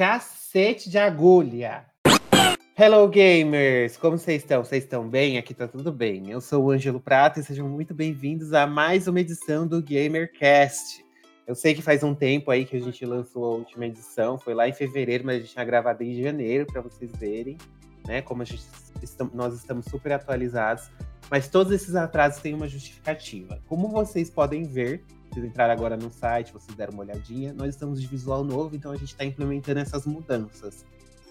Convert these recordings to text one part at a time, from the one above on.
cacete de agulha. Hello, gamers! Como vocês estão? Vocês estão bem? Aqui tá tudo bem. Eu sou o Ângelo Prata e sejam muito bem-vindos a mais uma edição do GamerCast. Eu sei que faz um tempo aí que a gente lançou a última edição, foi lá em fevereiro, mas a gente tinha gravado em janeiro para vocês verem, né? Como gente nós estamos super atualizados, mas todos esses atrasos têm uma justificativa. Como vocês podem ver, vocês entraram agora no site, vocês deram uma olhadinha, nós estamos de visual novo, então a gente está implementando essas mudanças.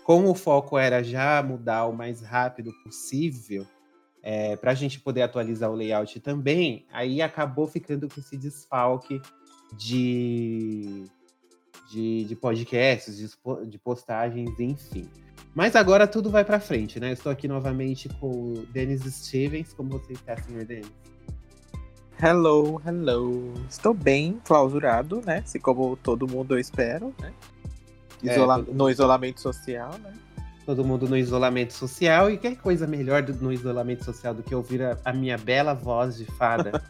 Como o foco era já mudar o mais rápido possível, é, para a gente poder atualizar o layout também, aí acabou ficando com esse desfalque de, de, de podcasts, de, de postagens, enfim. Mas agora tudo vai para frente, né? Estou aqui novamente com o Denis Stevens. Como você está, senhor Denis? Hello, hello. Estou bem clausurado, né? Se como todo mundo espera, né? É, Isola é, no isolamento social, né? Todo mundo no isolamento social. E que coisa melhor do, no isolamento social do que ouvir a, a minha bela voz de fada?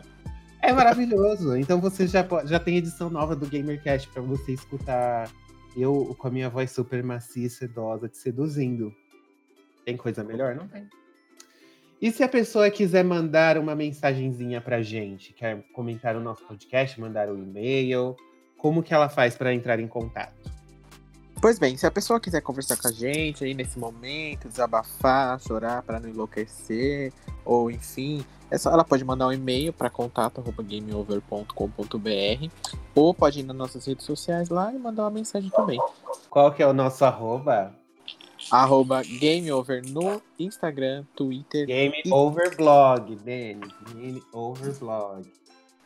é maravilhoso. Então você já, já tem edição nova do GamerCast para você escutar eu com a minha voz super macia e sedosa te seduzindo. Tem coisa melhor? Não tem. E se a pessoa quiser mandar uma mensagenzinha pra gente, quer comentar o nosso podcast, mandar um e-mail, como que ela faz para entrar em contato? Pois bem, se a pessoa quiser conversar com a gente aí nesse momento, desabafar, chorar para não enlouquecer, ou enfim, é só, ela pode mandar um e-mail para contato@gameover.com.br ou pode ir nas nossas redes sociais lá e mandar uma mensagem também. Qual que é o nosso arroba? Arroba Game Over no Instagram, Twitter. Game e... Over Blog, Denis. Game Over Blog.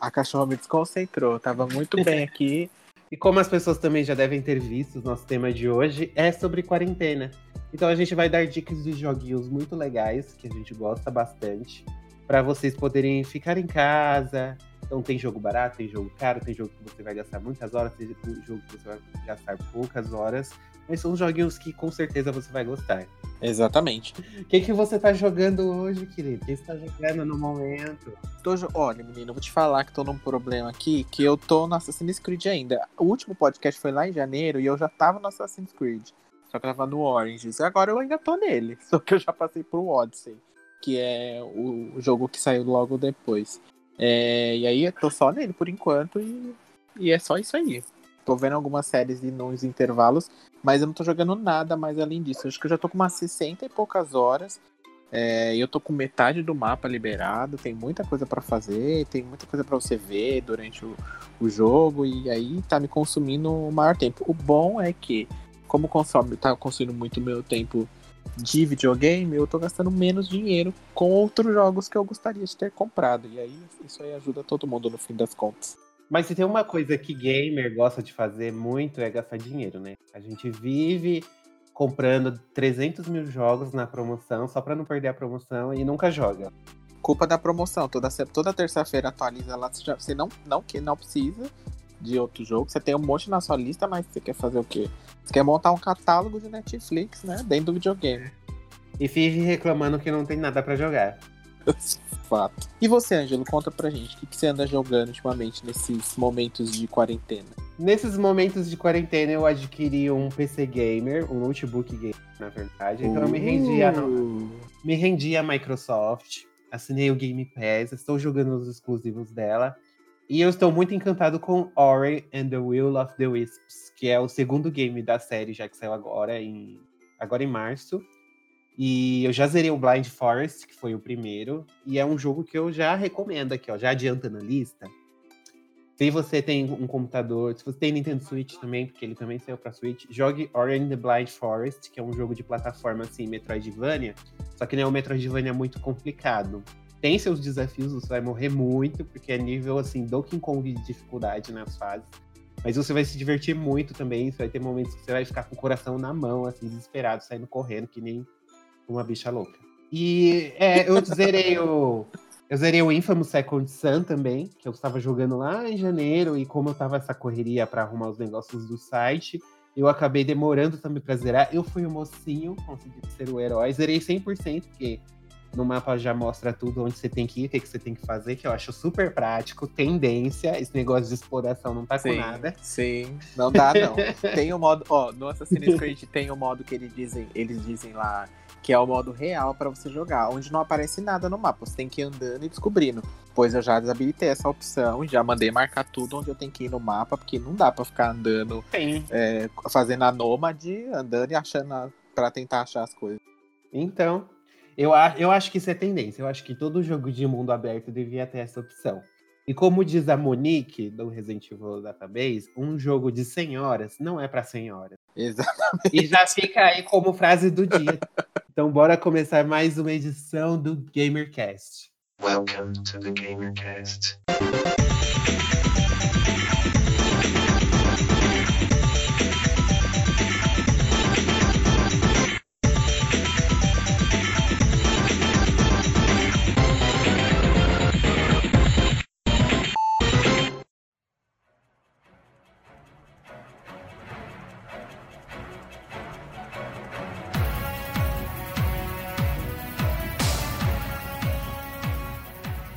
A cachorra me desconcentrou, tava muito bem aqui. E como as pessoas também já devem ter visto, o nosso tema de hoje é sobre quarentena. Então a gente vai dar dicas de joguinhos muito legais, que a gente gosta bastante, para vocês poderem ficar em casa. Então tem jogo barato, tem jogo caro, tem jogo que você vai gastar muitas horas, tem jogo que você vai gastar poucas horas. Mas são joguinhos que com certeza você vai gostar. Exatamente. O que, que você tá jogando hoje, querido? O que você tá jogando no momento? Tô, olha, menino, eu vou te falar que tô num problema aqui, que eu tô no Assassin's Creed ainda. O último podcast foi lá em janeiro e eu já tava no Assassin's Creed. Só que eu tava no Oranges. Agora eu ainda tô nele. Só que eu já passei pro Odyssey, que é o jogo que saiu logo depois. É, e aí eu tô só nele por enquanto e, e é só isso aí. Tô vendo algumas séries e nos intervalos, mas eu não tô jogando nada mais além disso. Acho que eu já tô com umas 60 e poucas horas. É, eu tô com metade do mapa liberado, tem muita coisa para fazer, tem muita coisa para você ver durante o, o, jogo, e aí tá me consumindo o maior tempo. O bom é que, como consome, tá consumindo muito meu tempo de videogame, eu tô gastando menos dinheiro com outros jogos que eu gostaria de ter comprado. E aí isso aí ajuda todo mundo no fim das contas. Mas se tem uma coisa que gamer gosta de fazer muito é gastar dinheiro, né? A gente vive comprando 300 mil jogos na promoção só para não perder a promoção e nunca joga. Culpa da promoção. Toda, toda terça-feira atualiza lá. Você não, não, que não precisa de outro jogo. Você tem um monte na sua lista, mas você quer fazer o quê? Você quer montar um catálogo de Netflix, né? Dentro do videogame. E vive reclamando que não tem nada para jogar. Fato. E você, Ângelo, conta pra gente o que, que você anda jogando ultimamente nesses momentos de quarentena. Nesses momentos de quarentena, eu adquiri um PC gamer, um notebook gamer, na verdade. Então uh. eu me rendi a, uh. me rendi a Microsoft, assinei o Game Pass, estou jogando os exclusivos dela. E eu estou muito encantado com Ori and the Will of the Wisps, que é o segundo game da série, já que saiu agora em, agora em março. E eu já zerei o Blind Forest, que foi o primeiro, e é um jogo que eu já recomendo aqui, ó, já adianta na lista. Se você tem um computador, se você tem Nintendo Switch também, porque ele também saiu para Switch, jogue Ori and the Blind Forest, que é um jogo de plataforma assim, Metroidvania, só que não é um Metroidvania muito complicado. Tem seus desafios, você vai morrer muito, porque é nível assim, Donkey Kong de dificuldade nas fases. Mas você vai se divertir muito também, você vai ter momentos que você vai ficar com o coração na mão, assim, desesperado, saindo correndo, que nem uma bicha louca. E é, eu zerei o. Eu zerei o Infamous Second Sun também, que eu estava jogando lá em janeiro, e como eu tava essa correria para arrumar os negócios do site, eu acabei demorando também para zerar. Eu fui o mocinho, consegui ser o herói, zerei 100%, porque No mapa já mostra tudo onde você tem que ir, o que, que você tem que fazer, que eu acho super prático. Tendência, esse negócio de exploração não tá sim, com nada. Sim, não dá não. tem o modo, ó, no Assassin's Creed tem o modo que eles dizem, eles dizem lá que é o modo real para você jogar, onde não aparece nada no mapa, você tem que ir andando e descobrindo. Pois eu já desabilitei essa opção, já mandei marcar tudo onde eu tenho que ir no mapa, porque não dá para ficar andando, é, fazendo a nômade, andando e achando para tentar achar as coisas. Então, eu, eu acho que isso é tendência. Eu acho que todo jogo de mundo aberto devia ter essa opção. E como diz a Monique, do Resident Evil Database, um jogo de 100 horas não é para 100 horas. Exatamente. E já fica aí como frase do dia. Então, bora começar mais uma edição do GamerCast. Welcome to the GamerCast.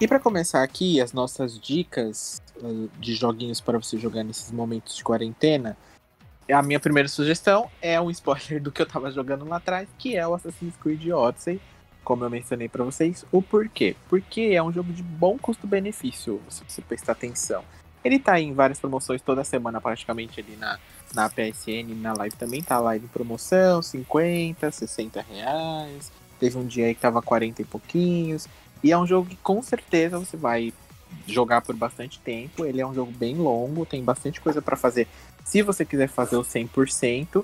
E para começar aqui, as nossas dicas uh, de joguinhos para você jogar nesses momentos de quarentena. A minha primeira sugestão é um spoiler do que eu tava jogando lá atrás, que é o Assassin's Creed Odyssey. Como eu mencionei para vocês, o porquê? Porque é um jogo de bom custo-benefício, se você prestar atenção. Ele tá em várias promoções toda semana, praticamente ali na, na PSN, na live também tá lá em promoção, 50, 60 reais. Teve um dia aí que tava 40 e pouquinhos. E é um jogo que com certeza você vai jogar por bastante tempo. Ele é um jogo bem longo, tem bastante coisa para fazer. Se você quiser fazer o 100%,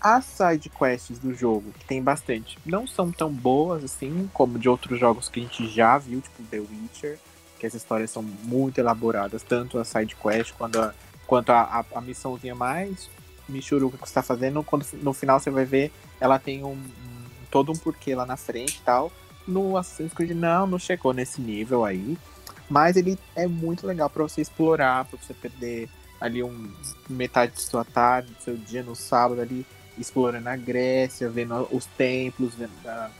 as side quests do jogo, que tem bastante, não são tão boas assim como de outros jogos que a gente já viu, tipo The Witcher, que as histórias são muito elaboradas, tanto a side quest quanto a, quanto a, a, a missãozinha mais michuruca que você está fazendo, quando no final você vai ver, ela tem um, um todo um porquê lá na frente e tal. No Assassin's Creed não, não chegou nesse nível aí. Mas ele é muito legal para você explorar, para você perder ali um metade de sua tarde, do seu dia no sábado ali, explorando a Grécia, vendo os templos, vendo a,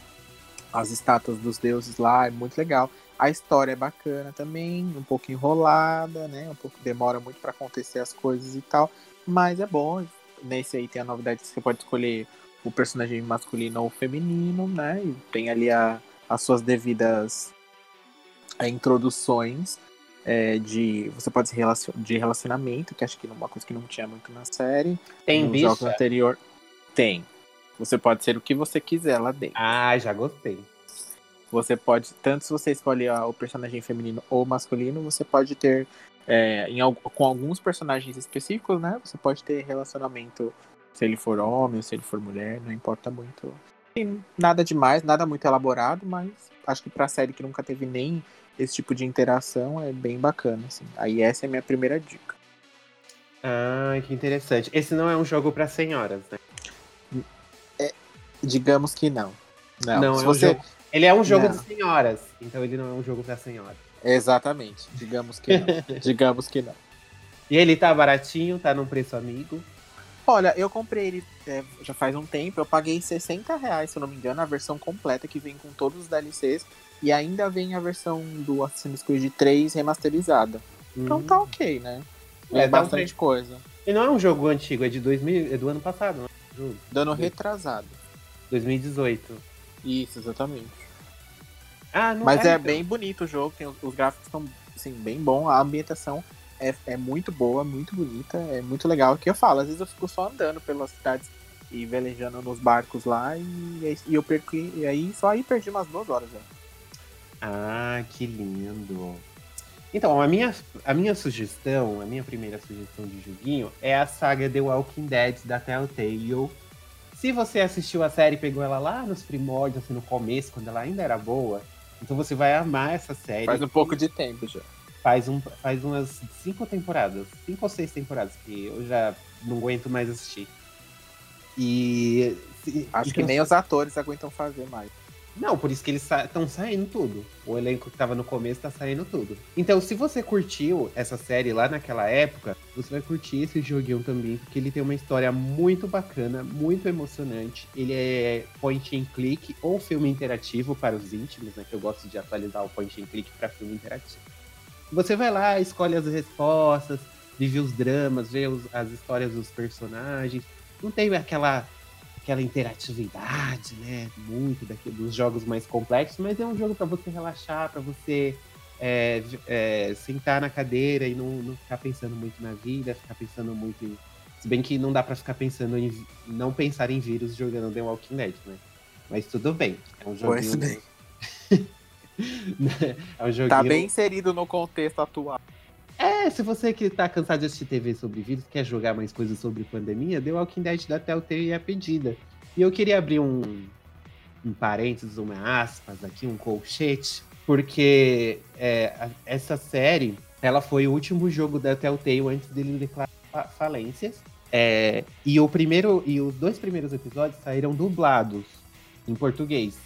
as estátuas dos deuses lá, é muito legal. A história é bacana também, um pouco enrolada, né? Um pouco demora muito para acontecer as coisas e tal, mas é bom. Nesse aí tem a novidade que você pode escolher o personagem masculino ou feminino, né? E tem ali a, as suas devidas é, introduções é, de você pode ser relacion, de relacionamento, que acho que é uma coisa que não tinha muito na série. Tem no jogo anterior tem. Você pode ser o que você quiser lá dentro. Ah, já gostei. Você pode, tanto se você escolher o personagem feminino ou masculino, você pode ter é, em, com alguns personagens específicos, né? Você pode ter relacionamento se ele for homem ou se ele for mulher, não importa muito tem nada demais, nada muito elaborado, mas acho que pra série que nunca teve nem esse tipo de interação é bem bacana, assim. Aí essa é a minha primeira dica. Ah, que interessante. Esse não é um jogo para senhoras, né? É, digamos que não. Não, não é você... um jogo... Ele é um jogo não. de senhoras, então ele não é um jogo para senhoras. Exatamente. Digamos que não. digamos que não. E ele tá baratinho, tá num preço amigo. Olha, eu comprei ele é, já faz um tempo, eu paguei 60 reais, se eu não me engano, a versão completa que vem com todos os DLCs. E ainda vem a versão do Assassin's Creed 3 remasterizada. Então tá hum. ok, né? É, é bastante um... coisa. E não é um jogo antigo, é de 2000, é do ano passado, não é? Do ano retrasado. 2018. Isso, exatamente. Ah, não Mas é, é então. bem bonito o jogo, tem, os gráficos estão assim, bem bom, a ambientação é, é muito boa, muito bonita, é muito legal. O que eu falo, às vezes eu fico só andando pelas cidades e velejando nos barcos lá e, e eu perco. E aí só aí perdi umas duas horas, velho. Ah, que lindo. Então, a minha, a minha sugestão, a minha primeira sugestão de joguinho é a saga The Walking Dead da Telltale. Se você assistiu a série e pegou ela lá nos primórdios, assim, no começo, quando ela ainda era boa, então você vai amar essa série. Faz um pouco de tempo já faz, um, faz umas cinco temporadas, cinco ou seis temporadas, que eu já não aguento mais assistir. E. Acho então, que nem os atores aguentam fazer mais. Não, por isso que eles estão sa saindo tudo. O elenco que tava no começo tá saindo tudo. Então, se você curtiu essa série lá naquela época, você vai curtir esse joguinho também, porque ele tem uma história muito bacana, muito emocionante. Ele é point and click ou filme interativo para os íntimos, né? Que eu gosto de atualizar o point and click para filme interativo. Você vai lá, escolhe as respostas, vive os dramas, vê os, as histórias dos personagens. Não tem aquela aquela interatividade, né? Muito daqui, dos jogos mais complexos, mas é um jogo para você relaxar, para você é, é, sentar na cadeira e não, não, ficar pensando muito na vida, ficar pensando muito em. Se bem que não dá para ficar pensando em. Não pensar em vírus jogando The Walking Dead, né? Mas tudo bem. É um joguinho. Bem. é um joguinho... Tá bem inserido no contexto atual. É, se você que tá cansado de assistir TV sobre vírus, quer jogar mais coisas sobre pandemia, The Walking Dead da Telltale é a pedida. E eu queria abrir um, um parênteses, uma aspas aqui, um colchete, porque é, essa série, ela foi o último jogo da Telltale antes dele declarar falências. É, e o primeiro e os dois primeiros episódios saíram dublados em português.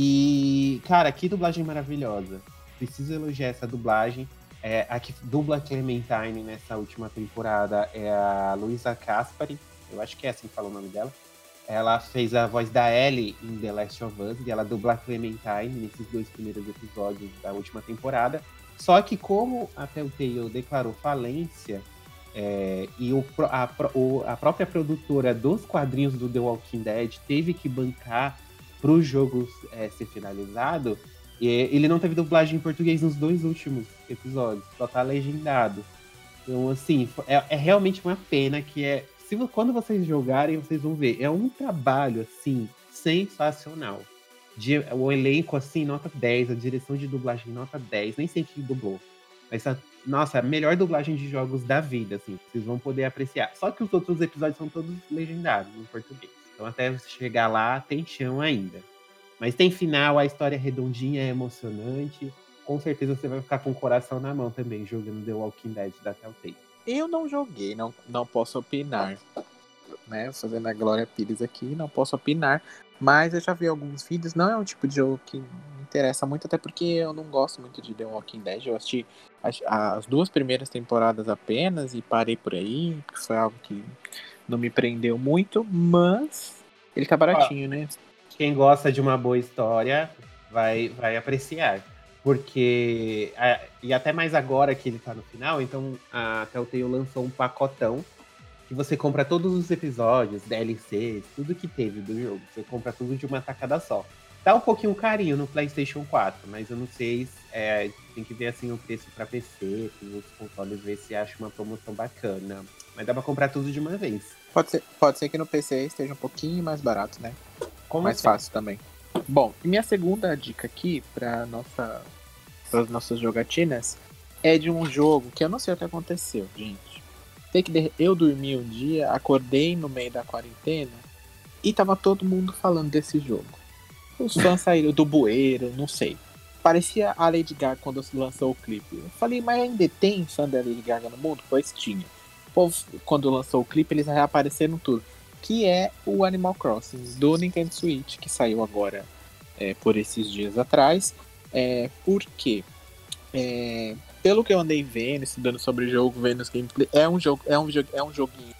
E, cara, que dublagem maravilhosa. Preciso elogiar essa dublagem. É, a que dubla Clementine nessa última temporada é a Luisa Caspari. Eu acho que é assim que fala o nome dela. Ela fez a voz da Ellie em The Last of Us e ela dubla Clementine nesses dois primeiros episódios da última temporada. Só que como a Telltale declarou falência é, e o, a, a, própria produtora dos quadrinhos do The Walking Dead teve que bancar para o jogo é, ser finalizado, ele não teve dublagem em português nos dois últimos episódios, só tá legendado. Então, assim, é, é realmente uma pena que é se, quando vocês jogarem, vocês vão ver. É um trabalho, assim, sensacional. De, o elenco, assim, nota 10. A direção de dublagem, nota 10. Nem sei que dublou. Mas, nossa, a melhor dublagem de jogos da vida, assim. Vocês vão poder apreciar. Só que os outros episódios são todos legendados em português. Então, até você chegar lá, tem chão ainda. Mas tem final, a história é redondinha, é emocionante. Com certeza você vai ficar com o coração na mão também, jogando The Walking Dead da Telltale. Eu não joguei, não, não posso opinar. Né? Fazendo a Glória Pires aqui, não posso opinar. Mas eu já vi alguns vídeos. Não é um tipo de jogo que me interessa muito, até porque eu não gosto muito de The Walking Dead. Eu assisti as, as duas primeiras temporadas apenas e parei por aí. Foi algo que não me prendeu muito, mas ele tá baratinho, ah, né? Quem gosta de uma boa história vai, vai apreciar. Porque. e até mais agora que ele tá no final, então a Telltale lançou um pacotão que você compra todos os episódios, DLCs, tudo que teve do jogo. Você compra tudo de uma tacada só. Dá um pouquinho carinho no PlayStation 4, mas eu não sei. É, tem que ver assim o preço para PC, com os consoles, ver se acha uma promoção bacana. Mas dá pra comprar tudo de uma vez. Pode ser, pode ser que no PC esteja um pouquinho mais barato, né? Como mais fácil também. Bom, e minha segunda dica aqui para nossa para as nossas jogatinas, é de um jogo que eu não sei o que aconteceu, gente. Sei que eu dormi um dia, acordei no meio da quarentena e tava todo mundo falando desse jogo. Os fãs saíram do bueiro, não sei. Parecia a Lady Gaga quando lançou o clipe. Eu falei, mas ainda tem fã da Lady Gaga no mundo? Pois tinha. O povo, quando lançou o clipe, eles reapareceram tudo. Que é o Animal Crossing do Nintendo Switch, que saiu agora é, por esses dias atrás. É, porque, é, pelo que eu andei vendo, estudando sobre o jogo, vendo os gameplay, é um jogo, é um é um joguinho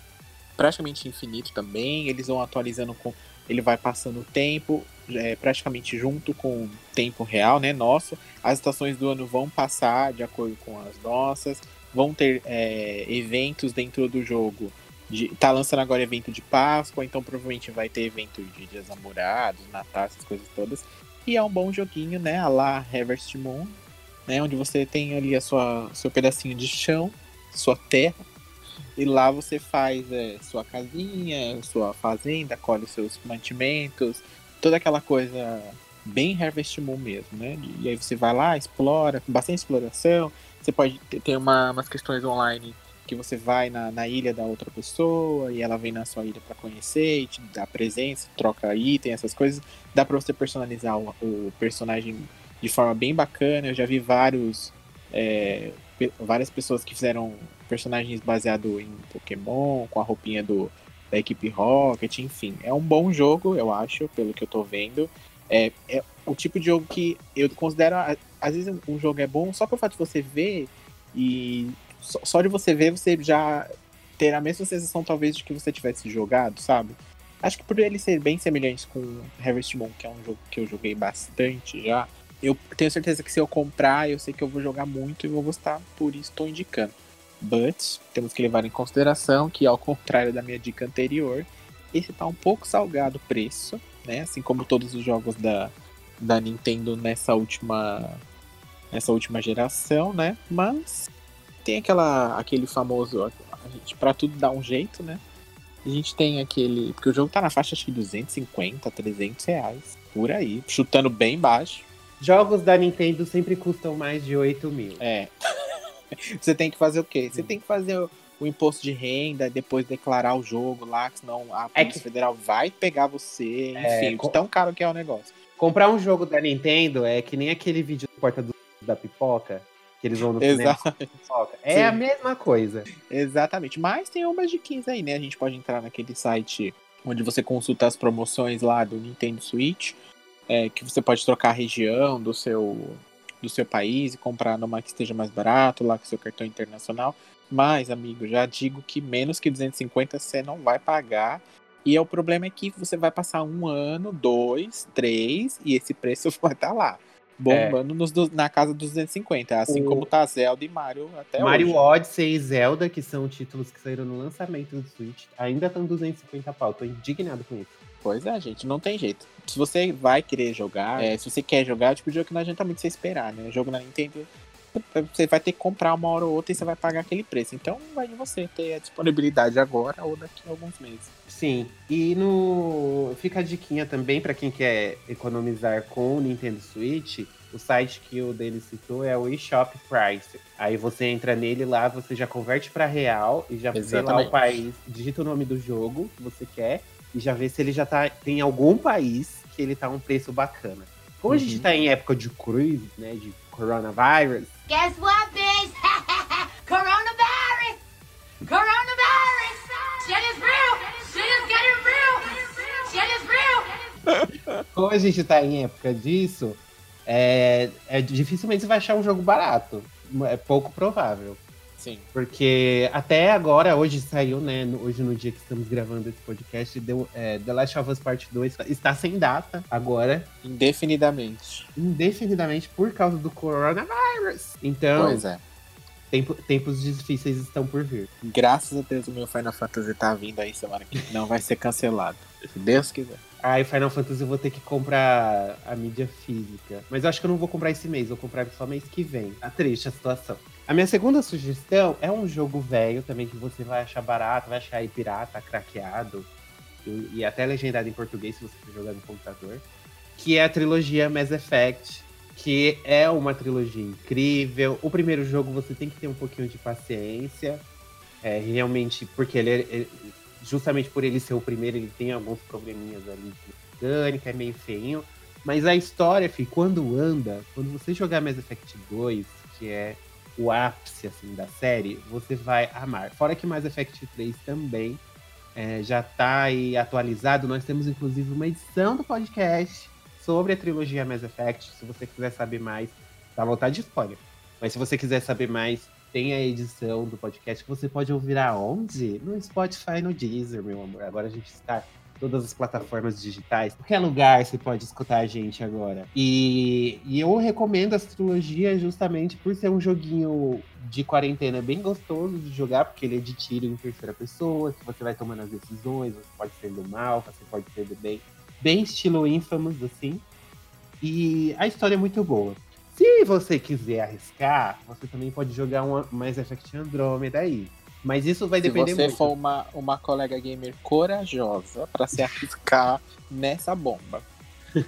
praticamente infinito também. Eles vão atualizando com, ele vai passando o tempo, é, praticamente junto com o tempo real, né? Nosso. As estações do ano vão passar de acordo com as nossas. Vão ter é, eventos dentro do jogo. De, tá lançando agora evento de Páscoa, então provavelmente vai ter evento de Dias Namorados, Natal, essas coisas todas. E é um bom joguinho, né? A lá Harvest Moon, né? Onde você tem ali a sua seu pedacinho de chão, sua terra. E lá você faz é, sua casinha, sua fazenda, colhe seus mantimentos, toda aquela coisa bem Harvest Moon mesmo, né? E aí você vai lá, explora, bastante exploração. Você pode ter uma, umas questões online que você vai na, na ilha da outra pessoa e ela vem na sua ilha para conhecer te dá presença, troca item, essas coisas. Dá para você personalizar o, o, personagem de forma bem bacana. Eu já vi vários é, várias pessoas que fizeram personagens baseados em Pokémon, com a roupinha do, da equipe Rocket, enfim. É um bom jogo, eu acho, pelo que eu tô vendo. É, é o tipo de jogo que eu considero. Às vezes um jogo é bom só pelo fato de você ver e só, só de você ver, você já ter a mesma sensação, talvez, de que você tivesse jogado, sabe? Acho que por ele ser bem semelhante com Harvest Moon, que é um jogo que eu joguei bastante já, eu tenho certeza que se eu comprar, eu sei que eu vou jogar muito e vou gostar, por isso estou indicando. But, temos que levar em consideração que, ao contrário da minha dica anterior, esse tá um pouco salgado o preço, né? Assim como todos os jogos da, da Nintendo nessa última nessa última geração, né? Mas tem aquela aquele famoso a gente para tudo dar um jeito, né? A gente tem aquele. Porque o jogo tá na faixa de 250, 300 reais. Por aí. Chutando bem baixo. Jogos da Nintendo sempre custam mais de 8 mil. É. Você tem que fazer o quê? Você tem que fazer o, o imposto de renda, depois declarar o jogo lá, senão a É Polícia que- Federal vai pegar você. É, Enfim, co- de tão caro que é o negócio. Comprar um jogo da Nintendo é que nem aquele vídeo do Porta do, da Pipoca, que eles vão no cinema com. É Sim. a mesma coisa. Exatamente. Mas tem umas diquinhas aí, né? A gente pode entrar naquele site onde você consulta as promoções lá do Nintendo Switch, é, que você pode trocar a região do seu, do seu país e comprar numa que esteja mais barato, lá com seu cartão internacional. Mas, amigo, já digo que menos que 250 você não vai pagar. E é o problema é que você vai passar um ano, dois, três, e esse preço vai estar lá. Bombando nos du- na casa dos 250, assim O- como tá Zelda e Mario até Mario hoje. Odyssey e Zelda, que são títulos que saíram no lançamento do Switch, ainda estão 250 pau. Tô indignado com isso. Pois é, gente, não tem jeito. Se você vai querer jogar, é, se você quer jogar, tipo, o jogo que não adianta muito você esperar, né? O jogo na Nintendo, você vai ter que comprar uma hora ou outra e você vai pagar aquele preço. Então vai de você ter a disponibilidade agora ou daqui a alguns meses. Sim, e no fica a diquinha também para quem quer economizar com o Nintendo Switch. O site que o dele citou é o eShop Price. Aí você entra nele lá, você já converte para real e já vê lá o país, digita o nome do jogo que você quer e já vê se ele já tá tem algum país que ele tá um preço bacana. Como a gente Uhum. tá em época de crise, né, de coronavírus, Guess what, bitch? Coronavirus! Coronavirus! Shit is real! Shit is getting real! Shit is real! como a gente tá em época disso, é, é dificilmente você vai achar um jogo barato. É pouco provável. Sim. Porque até agora, hoje saiu, né? Hoje no dia que estamos gravando esse podcast, deu, é, The Last of Us Part 2 está sem data agora, Indefinidamente. indefinidamente por causa do coronavírus. Então, Pois é. tempo- tempos difíceis estão por vir. Graças a Deus o meu Final Fantasy tá vindo aí semana que vem. Não vai ser cancelado. Se Deus quiser. Aí, Final Fantasy eu vou ter que comprar a mídia física. Mas eu acho que eu não vou comprar esse mês, vou comprar só mês que vem. Tá triste a situação. A minha segunda sugestão é um jogo velho também que você vai achar barato, vai achar aí pirata, craqueado. E, e até legendado em português se você for jogar no computador. Que é a trilogia Mass Effect. Que é uma trilogia incrível. O primeiro jogo você tem que ter um pouquinho de paciência. É, realmente, porque ele, é- ele- justamente por ele ser o primeiro, ele tem alguns probleminhas ali de mecânica, é meio feinho. Mas a história, fi, quando anda, quando você jogar Mass Effect 2, que é o ápice assim, da série, você vai amar. Fora que Mass Effect 3 também é, já tá aí atualizado. Nós temos inclusive uma edição do podcast sobre a trilogia Mass Effect. Se você quiser saber mais, dá vontade de spoiler. Mas se você quiser saber mais, tem a edição do podcast que você pode ouvir aonde? No Spotify, no Deezer, meu amor. Agora a gente está todas as plataformas digitais. Qualquer lugar você pode escutar a gente agora. E, e eu recomendo essa trilogia justamente por ser um joguinho de quarentena bem gostoso de jogar, porque ele é de tiro em terceira pessoa, que você vai tomando as decisões, você pode ser do mal, você pode ser do bem. Bem estilo Infamous, assim. E a história é muito boa. Se você quiser arriscar, você também pode jogar um Mass Effect Andromeda aí. Mas isso vai Se depender você muito. for uma, uma colega gamer corajosa pra se arriscar nessa bomba.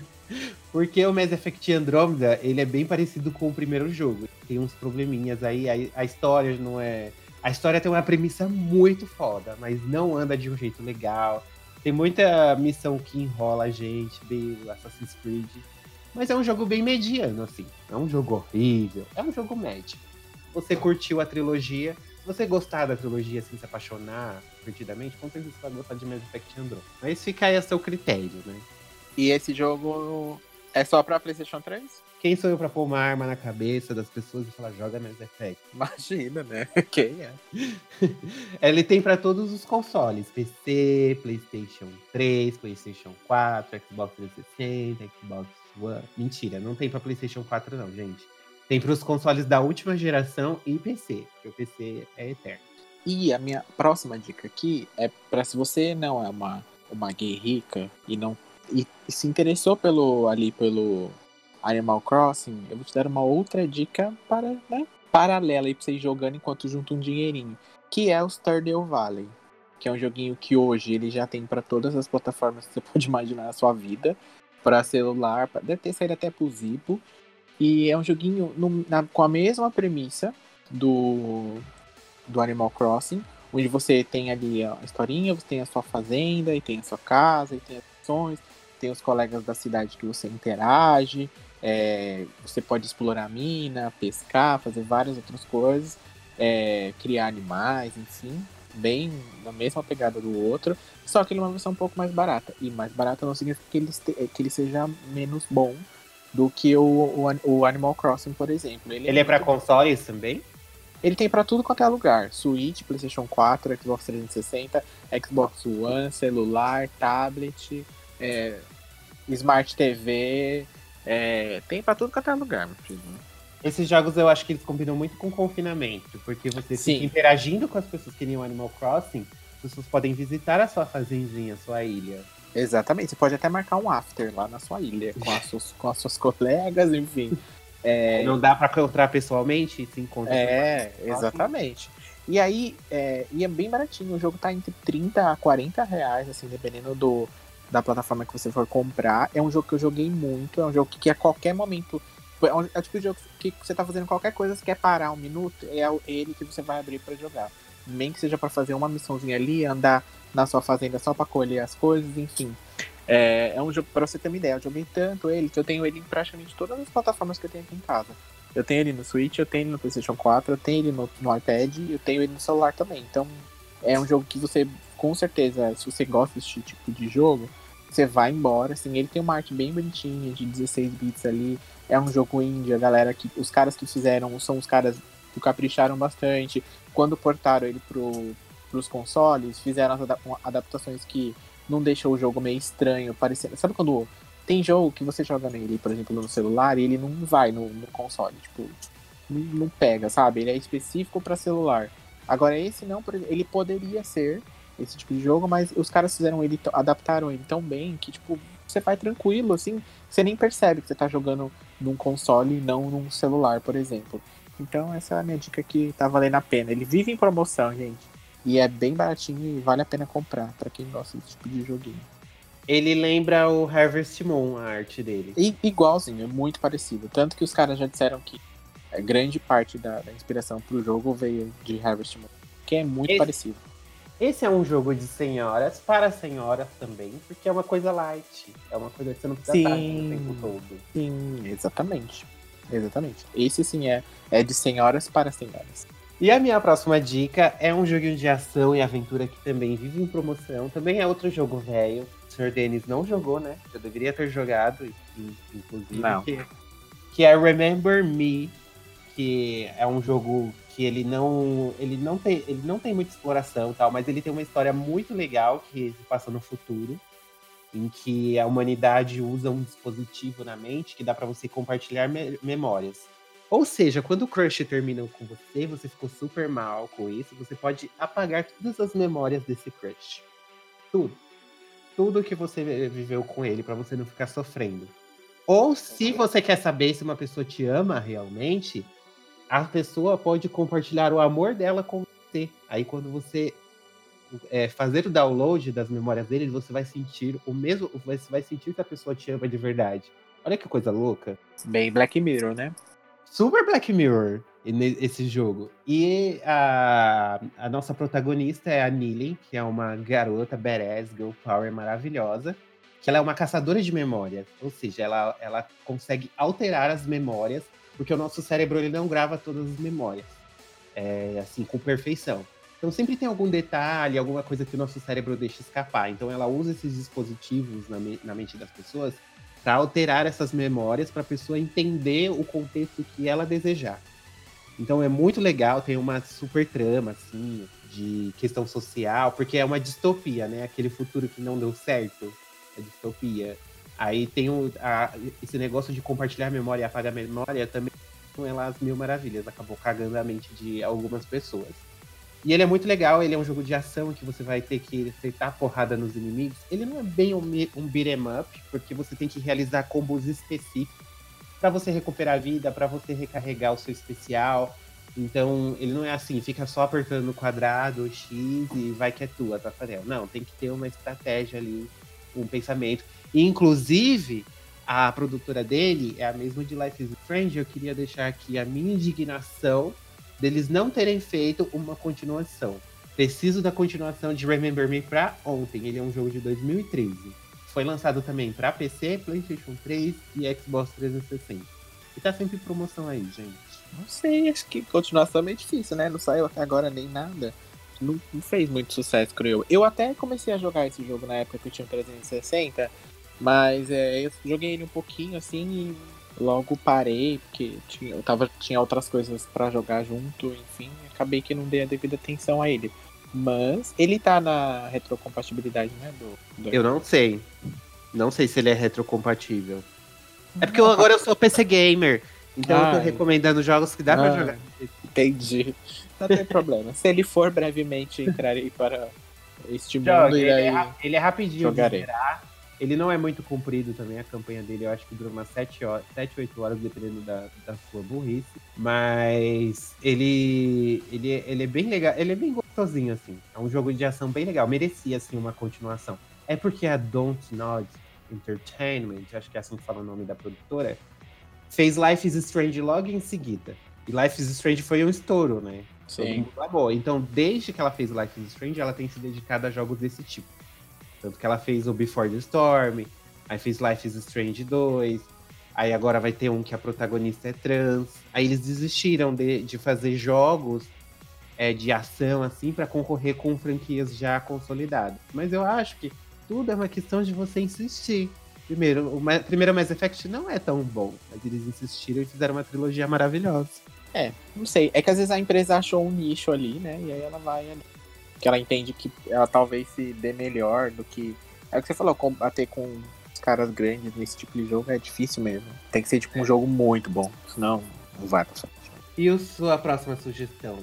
Porque o Mass Effect Andromeda, ele é bem parecido com o primeiro jogo. Tem uns probleminhas aí, a, a história não é... A história tem uma premissa muito foda, mas não anda de um jeito legal. Tem muita missão que enrola a gente, bem Assassin's Creed. Mas é um jogo bem mediano, assim. É um jogo horrível, é um jogo médio. Você curtiu a trilogia, se você gostar da trilogia, assim, se apaixonar perdidamente, com certeza você vai gostar de Mass Effect Andromeda. Mas fica aí a seu critério, né? E esse jogo é só pra PlayStation 3? Quem sou eu pra pôr uma arma na cabeça das pessoas e falar, joga Mass Effect? Imagina, né? Quem é? Ele tem pra todos os consoles: PC, PlayStation 3, PlayStation 4, Xbox 360, Xbox One. Mentira, não tem pra PlayStation 4, não, gente. Tem pros consoles da última geração e PC, porque o PC é eterno. E a minha próxima dica aqui é para se você não é uma, uma gay rica e não e, e se interessou pelo ali pelo Animal Crossing, eu vou te dar uma outra dica para né, paralela aí você ir jogando enquanto junta um dinheirinho, que é o Stardew Valley, que é um joguinho que hoje ele já tem para todas as plataformas que você pode imaginar na sua vida, para celular, pra, deve ter saído até pro Zipo, e é um joguinho no- na- com a mesma premissa do, do Animal Crossing, onde você tem ali a historinha, você tem a sua fazenda, e tem a sua casa, e tem as opções, tem os colegas da cidade que você interage, é, você pode explorar a mina, pescar, fazer várias outras coisas, é, criar animais, enfim, bem na mesma pegada do outro, só que ele é uma versão um pouco mais barata. E mais barata não significa que ele, que ele seja menos bom do que o, o, o Animal Crossing, por exemplo. Ele é pra muito consoles também? ele tem pra tudo quanto é lugar. Switch, PlayStation 4, Xbox 360, Xbox One, celular, tablet, é, Smart TV. é, tem pra tudo quanto é lugar, meu filho. Esses jogos eu acho que eles combinam muito com confinamento, porque você Sim. fica interagindo com as pessoas que nem o Animal Crossing, as pessoas podem visitar a sua fazendinha, a sua ilha. Exatamente. Você pode até marcar um after lá na sua ilha, com as suas, com as suas colegas, enfim. É, Não dá pra encontrar pessoalmente, se encontra. É, exatamente. E aí, é, e é bem baratinho. O jogo tá entre 30 a 40 reais, assim, dependendo do, da plataforma que você for comprar. É um jogo que eu joguei muito, é um jogo que, que a qualquer momento. É, é o tipo de jogo que você tá fazendo qualquer coisa, você quer parar um minuto, é ele que você vai abrir pra jogar. Nem que seja pra fazer uma missãozinha ali, andar na sua fazenda só pra colher as coisas, enfim. É, é um jogo, pra você ter uma ideia, eu joguei tanto ele que eu tenho ele em praticamente todas as plataformas que eu tenho aqui em casa. Eu tenho ele no Switch, eu tenho ele no PlayStation 4, eu tenho ele no, no iPad eu tenho ele no celular também. Então, é um jogo que você, com certeza, se você gosta desse tipo de jogo, você vai embora. Assim, ele tem uma arte bem bonitinha, de 16 bits ali. É um jogo indie, a galera que. Os caras que fizeram são os caras capricharam bastante. Quando portaram ele pro, pros consoles, fizeram as ada- adaptações que não deixam o jogo meio estranho, parecendo. Sabe quando tem jogo que você joga nele, por exemplo, no celular, e ele não vai no, no console, tipo, não, pega, sabe? Ele é específico para celular. Agora esse não, ele poderia ser esse tipo de jogo, mas os caras fizeram ele, adaptaram ele tão bem que, tipo, você vai tranquilo, assim, você nem percebe que você tá jogando num console e não num celular, por exemplo. Então essa é a minha dica que tá valendo a pena. Ele vive em promoção, gente. E é bem baratinho e vale a pena comprar pra quem gosta desse tipo de joguinho. Ele lembra o Harvest Moon, a arte dele. E, igualzinho, é muito parecido. Tanto que os caras já disseram que grande parte da, da inspiração pro jogo veio de Harvest Moon. Que é muito Esse- parecido. Esse é um jogo de senhoras, para senhoras também, porque é uma coisa light. É uma coisa que você não precisa Sim. estar o tempo todo. Sim, exatamente. Exatamente. Esse sim é, é de senhoras para senhoras. E a minha próxima dica é um joguinho de ação e aventura que também vive em promoção. Também é outro jogo velho. O Sr. Denis não jogou, né? Já deveria ter jogado, in- inclusive. Não. Que, que é Remember Me, que é um jogo que ele não, ele não tem, ele não tem muita exploração, e tal, mas ele tem uma história muito legal que se passa no futuro, em que a humanidade usa um dispositivo na mente que dá para você compartilhar me- memórias. Ou seja, quando o crush termina com você, você ficou super mal com isso, você pode apagar todas as memórias desse crush. Tudo. Tudo que você viveu com ele, para você não ficar sofrendo. Ou se você quer saber se uma pessoa te ama realmente, a pessoa pode compartilhar o amor dela com você. Aí quando você é, fazer o download das memórias dele, você vai sentir o mesmo. Você vai sentir que a pessoa te ama de verdade. Olha que coisa louca. Bem Black Mirror, né? Super Black Mirror esse jogo. E a, a nossa protagonista é a Nili, que é uma garota badass, girl power maravilhosa. Que ela é uma caçadora de memórias. Ou seja, ela, ela consegue alterar as memórias, porque o nosso cérebro ele não grava todas as memórias. É, assim, com perfeição. Então sempre tem algum detalhe, alguma coisa que o nosso cérebro deixa escapar. Então ela usa esses dispositivos na, me- na mente das pessoas para alterar essas memórias para a pessoa entender o contexto que ela desejar. Então é muito legal, tem uma super trama assim de questão social, porque é uma distopia, né? Aquele futuro que não deu certo, é distopia. Aí tem o, a, esse negócio de compartilhar memória e apagar memória também com elas mil maravilhas, acabou cagando a mente de algumas pessoas. E ele é muito legal, ele é um jogo de ação que você vai ter que aceitar porrada nos inimigos. Ele não é bem um, um beat'em up, porque você tem que realizar combos específicos para você recuperar a vida, para você recarregar o seu especial. Então, ele não é assim, fica só apertando quadrado, X e vai que é tua, Tafarel. Não, tem que ter uma estratégia ali, um pensamento. E, inclusive, a produtora dele é a mesma de Life is Strange. Eu queria deixar aqui a minha indignação deles não terem feito uma continuação. Preciso da continuação de Remember Me pra ontem. Ele é um jogo de 2013. Foi lançado também para PC, PlayStation 3 e Xbox 360. E tá sempre em promoção aí, gente. Não sei, acho que continuação é meio difícil, né? Não saiu até agora nem nada. Não, não fez muito sucesso, creio eu. Eu até comecei a jogar esse jogo na época que eu tinha 360, mas é, eu joguei ele um pouquinho assim e logo parei, porque tinha, eu tava, tinha outras coisas para jogar junto, enfim, acabei que não dei a devida atenção a ele. Mas ele tá na retrocompatibilidade, né? Do, do... Eu não sei. Não sei se ele é retrocompatível. É porque eu, agora eu sou PC gamer. Então eu tô recomendando jogos que dá ah, pra jogar. Entendi. Não tem problema. Se ele for brevemente, entrarei para este mundo e ele, aí. É, ele é rapidinho jogarei. de. Ele não é muito comprido também, a campanha dele eu acho que dura umas 7, horas, 7 8 horas, dependendo da, da sua burrice. Mas ele, ele, ele é bem legal, ele é bem gostosinho, assim. É um jogo de ação bem legal, merecia, assim, uma continuação. É porque a Don't Nod Entertainment, acho que é assim que fala o nome da produtora, fez Life is Strange logo em seguida. E Life is Strange foi um estouro, né? Sim. Então, desde que ela fez Life is Strange, ela tem se dedicado a jogos desse tipo. Tanto que ela fez o Before the Storm, aí fez Life is Strange 2, aí agora vai ter um que a protagonista é trans. Aí eles desistiram de, de fazer jogos é, de ação, assim, para concorrer com franquias já consolidadas. Mas eu acho que tudo é uma questão de você insistir. Primeiro, o primeiro Mass Effect não é tão bom, mas eles insistiram e fizeram uma trilogia maravilhosa. É, não sei. É que às vezes a empresa achou um nicho ali, né? E aí ela vai ali que ela entende que ela talvez se dê melhor do que. É o que você falou, combater com os caras grandes nesse tipo de jogo é difícil mesmo. Tem que ser tipo um jogo muito bom, senão não vai pra frente. E a sua próxima sugestão?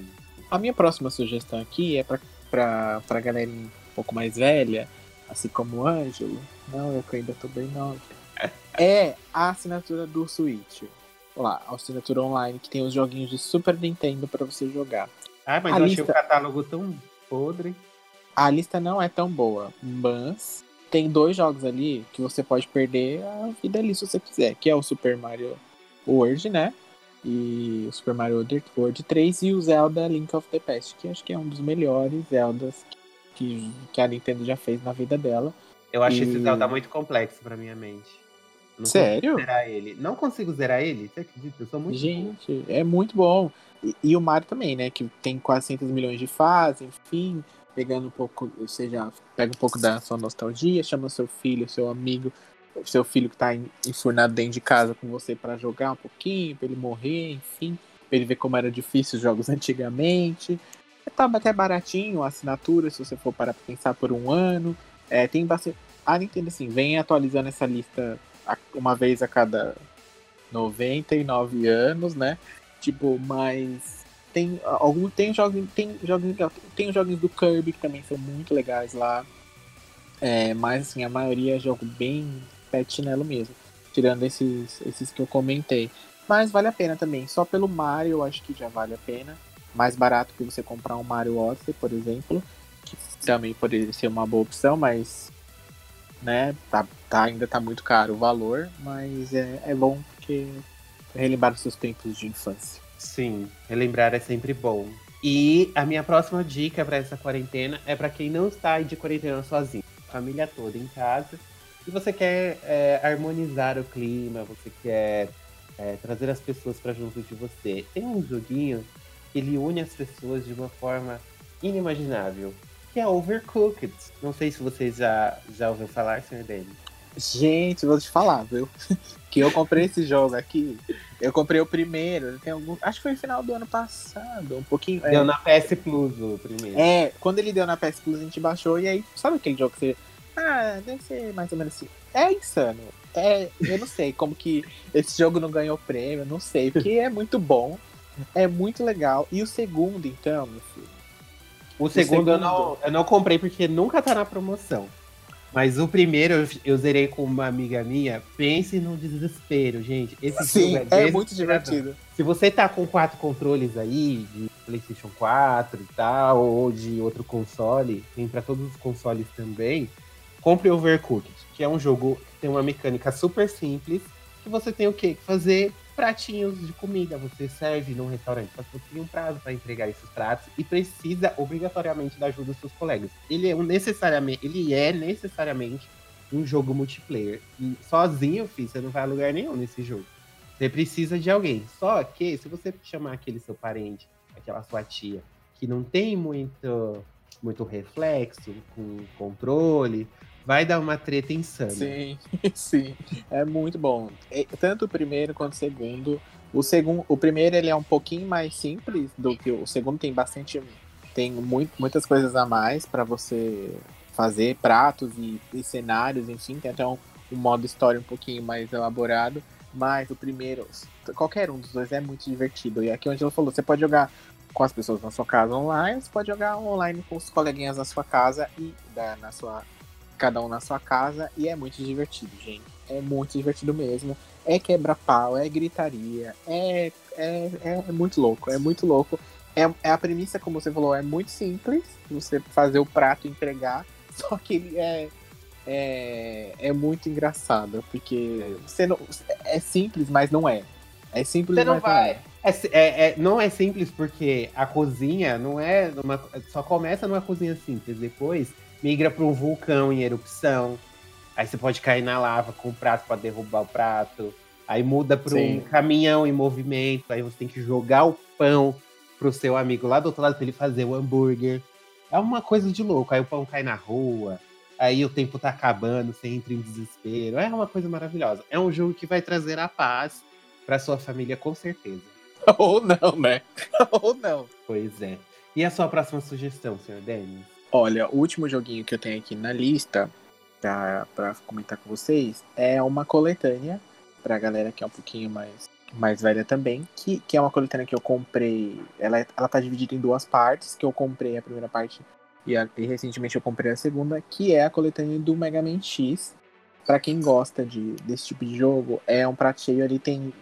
A minha próxima sugestão aqui é pra, pra, pra galera um pouco mais velha, assim como o Ângelo. Não, eu ainda tô bem não. É a assinatura do Switch. Lá, a assinatura online que tem os joguinhos de Super Nintendo para você jogar. Ah, mas a eu lista... achei o catálogo tão podre. A lista não é tão boa, mas tem dois jogos ali que você pode perder a vida ali se você quiser, que é o Super Mario World, né? E o Super Mario World 3 e o Zelda Link of the Past, que acho que é um dos melhores Zeldas que, que a Nintendo já fez na vida dela. Eu acho e... esse Zelda muito complexo pra minha mente. Não Sério? Consigo zerar ele. Não consigo zerar ele? Você acredita? Eu sou muito Gente, bom. é muito bom. E, e, o Mario também, né? Que tem quase 100 milhões de fases, enfim. Pegando um pouco, ou seja, pega um pouco da sua nostalgia, chama seu filho, seu amigo, seu filho que tá enfurnado dentro de casa com você para jogar um pouquinho, pra ele morrer, enfim. Pra ele ver como era difícil os jogos antigamente. Tá até baratinho a assinatura, se você for para pensar por um ano. É, tem bastante. A Nintendo, assim, vem atualizando essa lista uma vez a cada 99 anos, né? Tipo, mas tem algum tem jogos tem jogos tem jogos do Kirby que também são muito legais lá. É, mas assim, a maioria é jogo bem pet chinelo mesmo, tirando esses esses que eu comentei. Mas vale a pena também, só pelo Mario eu acho que já vale a pena. Mais barato que você comprar um Mario Odyssey, por exemplo, que também poderia ser uma boa opção, mas né, tá, tá ainda tá muito caro o valor, mas é, é bom porque relembrar os seus tempos de infância. Sim, relembrar é sempre bom. E a minha próxima dica para essa quarentena é para quem não está de quarentena sozinho, família toda em casa, e você quer é, harmonizar o clima, você quer é, trazer as pessoas para junto de você. Tem um joguinho que ele une as pessoas de uma forma inimaginável, que é Overcooked. Não sei se vocês já, já ouviram falar, senhor Dani. Gente, vou te falar, viu? Que eu comprei esse jogo aqui. Eu comprei o primeiro, tem algum. Acho que foi no final do ano passado, um pouquinho. é, Deu na PS Plus o primeiro. É, quando ele deu na PS Plus, a gente baixou e aí, sabe aquele jogo que você. Ah, deve ser mais ou menos assim. É insano. É, eu não sei como que esse jogo não ganhou prêmio, não sei, porque é muito bom, é muito legal. E o segundo, então, meu filho. O segundo, Eu, segundo- não, eu não comprei porque nunca tá na promoção. Mas o primeiro eu, eu zerei com uma amiga minha. Pense no desespero, gente. Esse Sim, jogo é muito desesperador. divertido. Se você tá com quatro controles aí, de PlayStation 4 e tal, ou de outro console, tem pra todos os consoles também, compre Overcooked, que é um jogo que tem uma mecânica super simples, que você tem o quê? Fazer pratinhos de comida. Você serve num restaurante, só você tem um prazo para entregar esses pratos e precisa obrigatoriamente da ajuda dos seus colegas. Ele é um necessariamente, ele é necessariamente um jogo multiplayer. E sozinho, filho, você não vai a lugar nenhum nesse jogo. Você precisa de alguém. Só que se você chamar aquele seu parente, aquela sua tia, que não tem muito, muito reflexo com controle, vai dar uma treta insana. Sim, sim. É muito bom. E tanto o primeiro quanto o segundo. O segundo, o primeiro ele é um pouquinho mais simples do que o, o segundo tem bastante tem muito, muitas coisas a mais para você fazer pratos e, e cenários, enfim, tem até um, um modo história um pouquinho mais elaborado, mas o primeiro, qualquer um dos dois é muito divertido. E aqui onde ela falou, você pode jogar com as pessoas na sua casa online, você pode jogar online com os coleguinhas na sua casa e da, na sua cada um na sua casa e é muito divertido, gente. É muito divertido mesmo. É quebra-pau, é gritaria, é, é, é muito louco, é muito louco. É, é a premissa, como você falou, é muito simples, você fazer o prato e entregar, só que ele é, é, é muito engraçado, porque você não, é simples, mas não é. É simples, Você não mas vai. não é. É é- é- não é simples porque a cozinha não é numa, só começa numa cozinha simples, depois migra para um vulcão em erupção. Aí você pode cair na lava com o prato para derrubar o prato. Aí muda para um caminhão em movimento. Aí você tem que jogar o pão pro seu amigo lá do outro lado para ele fazer o hambúrguer. É uma coisa de louco. Aí o pão cai na rua. Aí o tempo tá acabando, você entra em desespero. É uma coisa maravilhosa. É um jogo que vai trazer a paz para sua família com certeza. Ou não, né? Ou não. Pois é. E a sua próxima sugestão, senhor Denis? Olha, o último joguinho que eu tenho aqui na lista pra comentar com vocês é uma coletânea pra galera que é um pouquinho mais, mais velha também, que, que é uma coletânea que eu comprei. Ela, é- ela tá dividida em duas partes, que eu comprei a primeira parte e, a- e recentemente eu comprei a segunda, que é a coletânea do Mega Man X. Pra quem gosta de, desse tipo de jogo, é um prato cheio, ele tem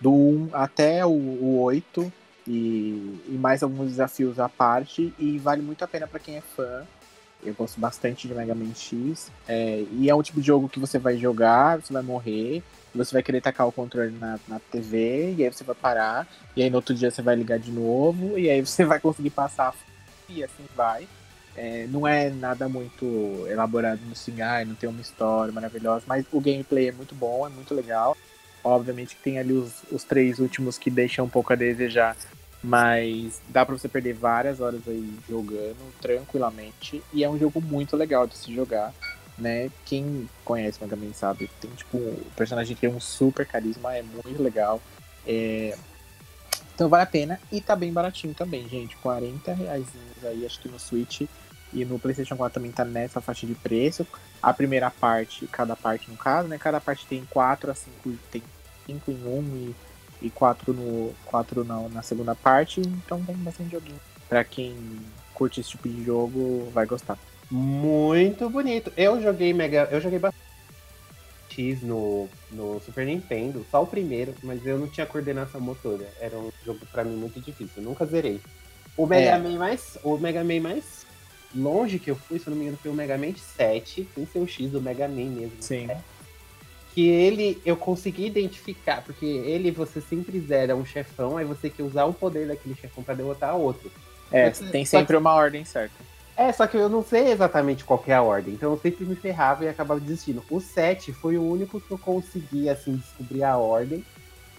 do 1 até o, o 8 e, e mais alguns desafios à parte e vale muito a pena pra quem é fã. Eu gosto bastante de Mega Man X. É, e é um tipo de jogo que você vai jogar, você vai morrer, você vai querer tacar o controle na, na TV, e aí você vai parar, e aí no outro dia você vai ligar de novo, e aí você vai conseguir passar e assim vai. É, não é nada muito elaborado no assim, ai, não tem uma história maravilhosa, mas o gameplay é muito bom, é muito legal. Obviamente que tem ali os, os três últimos que deixam um pouco a desejar, mas dá pra você perder várias horas aí jogando tranquilamente. E é um jogo muito legal de se jogar, né? Quem conhece Mega Man sabe, tem tipo o personagem tem um super carisma, é muito legal. É, Então vale a pena e tá bem baratinho também, gente. 40 reais aí, acho que no Switch e no PlayStation 4 também tá nessa faixa de preço. A primeira parte, cada parte no caso, né? Cada parte tem 4 a 5, tem 5 em um e, e 4 no 4 na, na segunda parte, então tem bastante joguinho. Pra quem curte esse tipo de jogo, vai gostar. Muito bonito. Eu joguei Mega. Eu joguei bastante X no, no Super Nintendo, só o primeiro, mas eu não tinha coordenação motora. Era um jogo pra mim muito difícil. Eu nunca zerei. O Mega É. Man mais. O Mega Man mais longe que eu fui, se eu não me engano, foi o Mega Man 7, sem ser o X do Mega Man mesmo. Sim. Que ele eu consegui identificar, porque ele você sempre zera um chefão, aí você tem que usar o poder daquele chefão pra derrotar outro. É, que- tem sempre uma ordem certa. É, só que eu não sei exatamente qual que é a ordem, então eu sempre me ferrava e acabava desistindo. O 7 foi o único que eu consegui, assim, descobrir a ordem.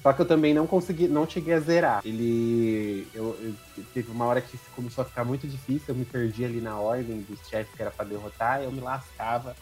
Só que eu também não consegui, não cheguei a zerar. Ele. Eu, eu- teve uma hora que começou a ficar muito difícil, eu me perdi ali na ordem dos chefes que era pra derrotar, eu me lascava.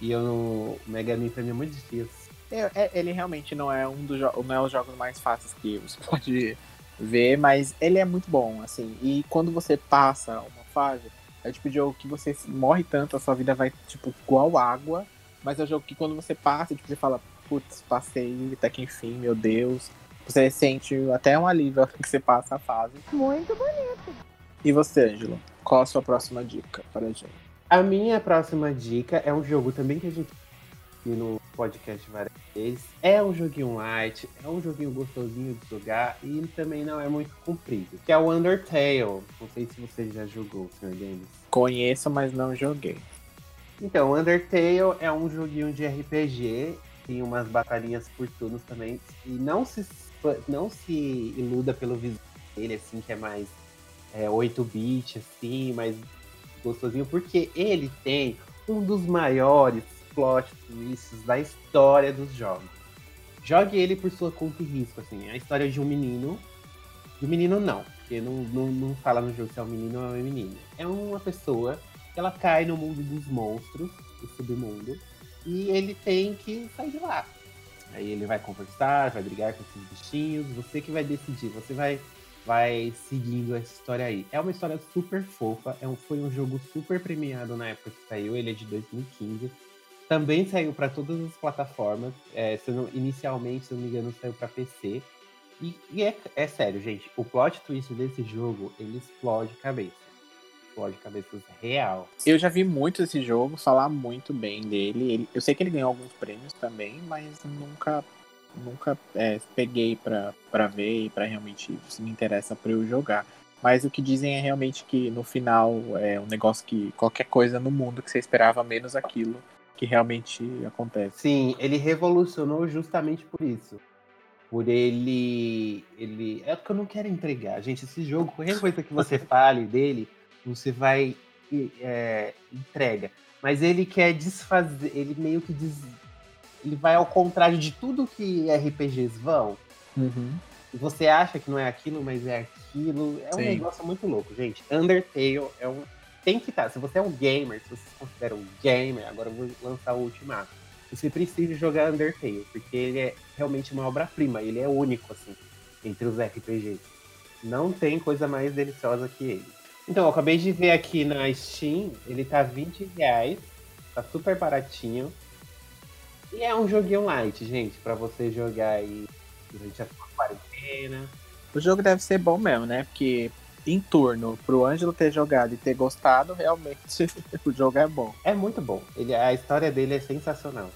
E eu, o Mega Man pra mim é muito difícil. É, é- ele realmente não é um dos não é os jogos mais fáceis que você pode ver, mas ele é muito bom, assim. E quando você passa uma fase, é tipo de jogo que você morre tanto, a sua vida vai, tipo, igual água. Mas é um jogo que quando você passa, tipo, você fala, putz, passei até que enfim, meu Deus. Você sente até um alívio que você passa a fase. Muito bonito. E você, Ângelo? Qual a sua próxima dica para a gente? A minha próxima dica é um jogo também que a gente viu no podcast várias vezes. É um joguinho light, é um joguinho gostosinho de jogar e também não é muito comprido. Que é o Undertale. Não sei se você já jogou, Sr. Games. Conheço, mas não joguei. Então, Undertale é um joguinho de RPG, tem umas batalhinhas por turnos também. E não se, não se iluda pelo visual dele, assim, que é mais é, 8-bit, assim, mais gostosinho, porque ele tem um dos maiores plot twists da história dos jogos. Jogue ele por sua conta e risco, assim. É a história de um menino. De um menino não, porque não, não, não fala no jogo se é um menino ou é uma menina. É uma pessoa que ela cai no mundo dos monstros, do submundo, e ele tem que sair de lá. Aí ele vai conversar, vai brigar com esses bichinhos, você que vai decidir, você vai vai seguindo essa história aí. É uma história super fofa, é um, foi um jogo super premiado na época que saiu, ele é de 2015. Também saiu para todas as plataformas, é, se não- inicialmente, se não me engano, saiu para PC. E, e é, é sério, gente, o plot twist desse jogo, ele explode cabeça. Explode cabeças real. Eu já vi muito esse jogo, falar muito bem dele. Ele- eu sei que ele ganhou alguns prêmios também, mas nunca nunca é, peguei pra, pra ver e pra realmente se me interessa pra eu jogar. Mas o que dizem é realmente que no final é um negócio que qualquer coisa no mundo que você esperava menos aquilo que realmente acontece. Sim, ele revolucionou justamente por isso. Por ele. ele É porque eu não quero entregar. Gente, esse jogo, qualquer coisa que você fale dele, você vai. é, entrega. Mas ele quer desfazer. Ele meio que des, ele vai ao contrário de tudo que RPGs vão. Uhum. Você acha que não é aquilo, mas é aquilo. É um Sim. negócio muito louco, gente. Undertale é um. Tem que estar. Se você é um gamer, se você se considera um gamer, agora eu vou lançar o ultimato. Você precisa jogar Undertale, porque ele é realmente uma obra-prima. Ele é único, assim, entre os RPGs. Não tem coisa mais deliciosa que ele. Então, eu acabei de ver aqui na Steam, ele tá 20 reais. Tá super baratinho. E é um joguinho light, gente, pra você jogar aí durante a quarentena. O jogo deve ser bom mesmo, né? Porque em turno, pro Ângelo ter jogado e ter gostado, realmente o jogo é bom. É muito bom. Ele, a história dele é sensacional.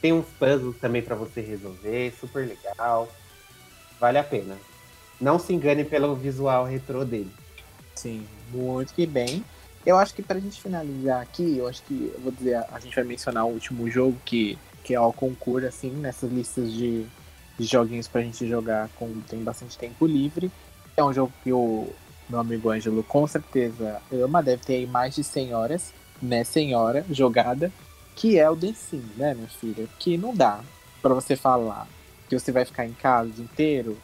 Tem uns puzzles também pra você resolver, super legal. Vale a pena. Não se engane pelo visual retrô dele. Sim, muito que bem. Eu acho que pra gente finalizar aqui, eu acho que eu vou dizer, a gente vai mencionar o último jogo que, que é o concurso, assim, nessas listas de, de joguinhos pra gente jogar com tem bastante tempo livre. É um jogo que o meu amigo Ângelo com certeza ama, deve ter aí mais de 100 horas, né, 100 horas jogada, que é o The Sims, né, minha filha? Que não dá pra você falar que você vai ficar em casa o dia inteiro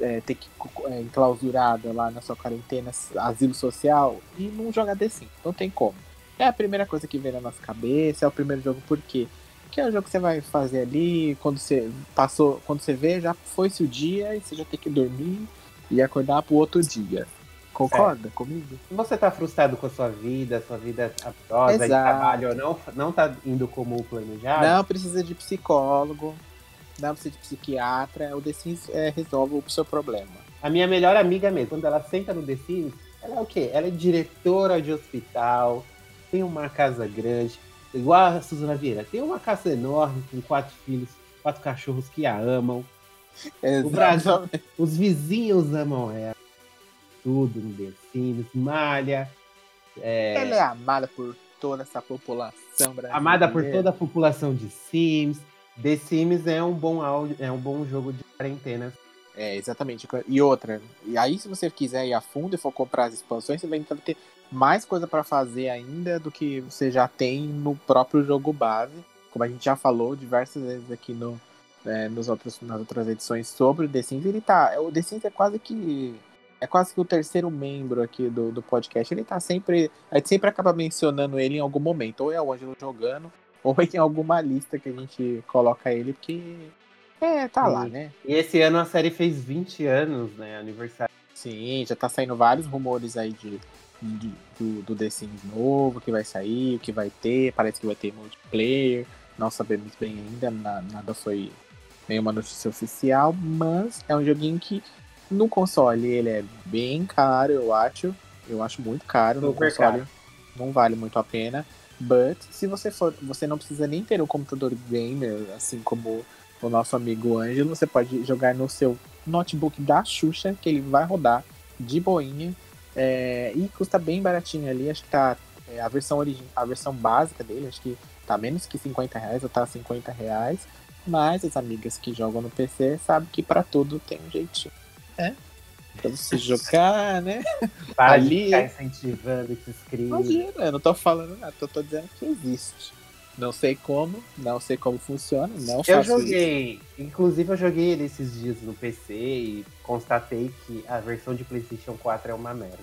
é, ter que é, enclausurada lá na sua quarentena, asilo social, e não jogar The Sims. Não tem como. É a primeira coisa que vem na nossa cabeça, é o primeiro jogo por Porque é o jogo que você vai fazer ali, quando você passou, quando você vê, já foi-se o dia e você já tem que dormir e acordar pro outro dia. Concorda comigo? Se você tá frustrado com a sua vida, sua vida amorosa e Exato. trabalho não, não tá indo como planejado, Não precisa de psicólogo, não precisa de psiquiatra, o The Sims é, resolve o seu problema. a minha melhor amiga mesmo, quando ela senta no The Sims, ela é o quê? Ela é diretora de hospital, tem uma casa grande, igual a Suzana Vieira, tem uma casa enorme com quatro filhos, quatro cachorros que a amam. O Brasil- Os vizinhos amam ela. Tudo no The Sims, malha. é, Ela é amada por toda essa população brasileira. amada por toda a população de Sims. The Sims é um bom áudio, é um bom jogo de quarentena. É, exatamente. E outra, e aí se você quiser ir a fundo e for comprar as expansões, você vai ter mais coisa pra fazer ainda do que você já tem no próprio jogo base. Como a gente já falou diversas vezes aqui no, é, nos outros, nas outras edições sobre o The Sims, ele tá. O The Sims é quase que. É quase que o terceiro membro aqui do, do podcast. Ele tá sempre. A gente sempre acaba mencionando ele em algum momento. Ou é o Ângelo jogando, ou em alguma lista que a gente coloca ele, porque é, tá lá, Sim. né? E esse ano a série fez 20 anos, né? Aniversário. Sim, já tá saindo vários rumores aí de, de- do, do The Sims novo, que vai sair, o que vai ter, parece que vai ter multiplayer, não sabemos bem ainda, na- nada foi nenhuma notícia oficial, mas é um joguinho que no console ele é bem caro, eu acho, eu acho muito caro, no Super console caro. não vale muito a pena, but se você for, você não precisa nem ter um computador gamer, assim como o nosso amigo Ângelo, você pode jogar no seu notebook da Xuxa, que ele vai rodar de boinha. É, e custa bem baratinho ali, acho que tá. é, a versão origi a versão básica dele, acho que tá menos que 50 reais, ou tá 50 reais. Mas as amigas que jogam no PC sabem que pra tudo tem um jeitinho. né? Pra você jogar, né? Para Ali- ficar incentivando esses crimes. Imagina, eu não tô falando nada, eu tô dizendo que existe. Não sei como, não sei como funciona, não Eu faço isso. joguei, inclusive eu joguei ele esses dias no PC e constatei que a versão de PlayStation 4 é uma merda.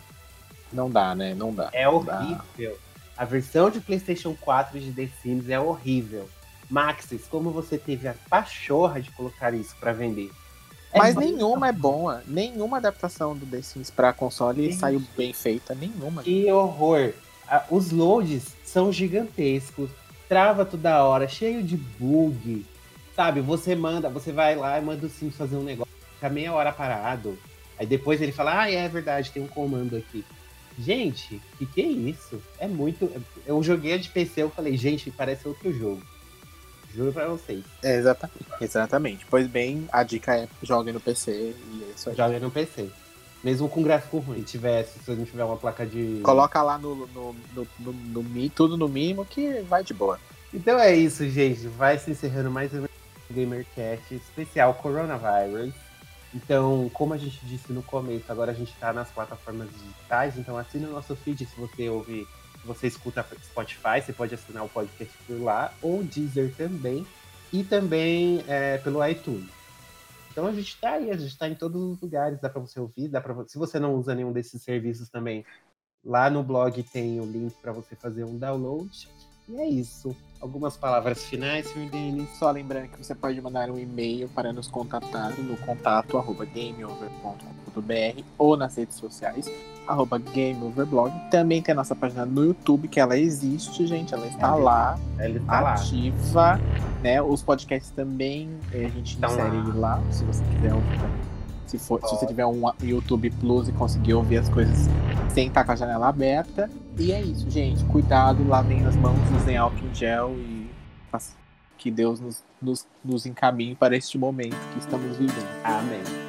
Não dá, né? Não dá. É horrível. A versão de PlayStation 4 de The Sims é horrível. Maxis, como você teve a pachorra de colocar isso pra vender? É Mas nenhuma é boa. Nenhuma adaptação do The Sims pra console Sim. saiu bem feita. Nenhuma. Que horror! Os loads são gigantescos, trava toda hora, cheio de bug. Sabe, você manda, você vai lá e manda o Sims fazer um negócio, fica meia hora parado. Aí depois ele fala, ah, é verdade, tem um comando aqui. Gente, que que é isso? É muito. Eu joguei de PC, eu falei, gente, parece outro jogo. Juro pra vocês. É, exatamente. Exatamente. Pois bem, a dica é jogue no PC e é isso aí. Joga no PC. Mesmo com gráfico ruim. Se tivesse, se não tiver uma placa de. Coloca lá no, no, no, no, no tudo no mínimo que vai de boa. Então é isso, gente. Vai se encerrando mais um GamerCast especial Coronavirus. Então, como a gente disse no começo, agora a gente tá nas plataformas digitais, então assina o nosso feed se você ouve, se você escuta Spotify, você pode assinar o podcast por lá, ou Deezer também, e também é, pelo iTunes. Então a gente tá aí, a gente tá em todos os lugares, dá pra você ouvir, dá para se você não usa nenhum desses serviços também, lá no blog tem o link para você fazer um download. E é isso. Algumas palavras finais, Sr. Denis. Só lembrando que você pode mandar um e-mail para nos contatar no contato gameover.com.br ou nas redes sociais, arroba gameoverblog. Também tem a nossa página no YouTube, que ela existe, gente. Ela está lá, Ele tá lá. ativa. Né? Os podcasts também eh, a gente Tão insere lá. lá. se você quiser ouvir. Se, for, se você tiver um YouTube Plus e conseguir ouvir as coisas sem estar com a janela aberta. E é isso, gente. Cuidado, lavem as mãos, usem álcool em gel e que Deus nos, nos, nos encaminhe para este momento que estamos vivendo. Amém.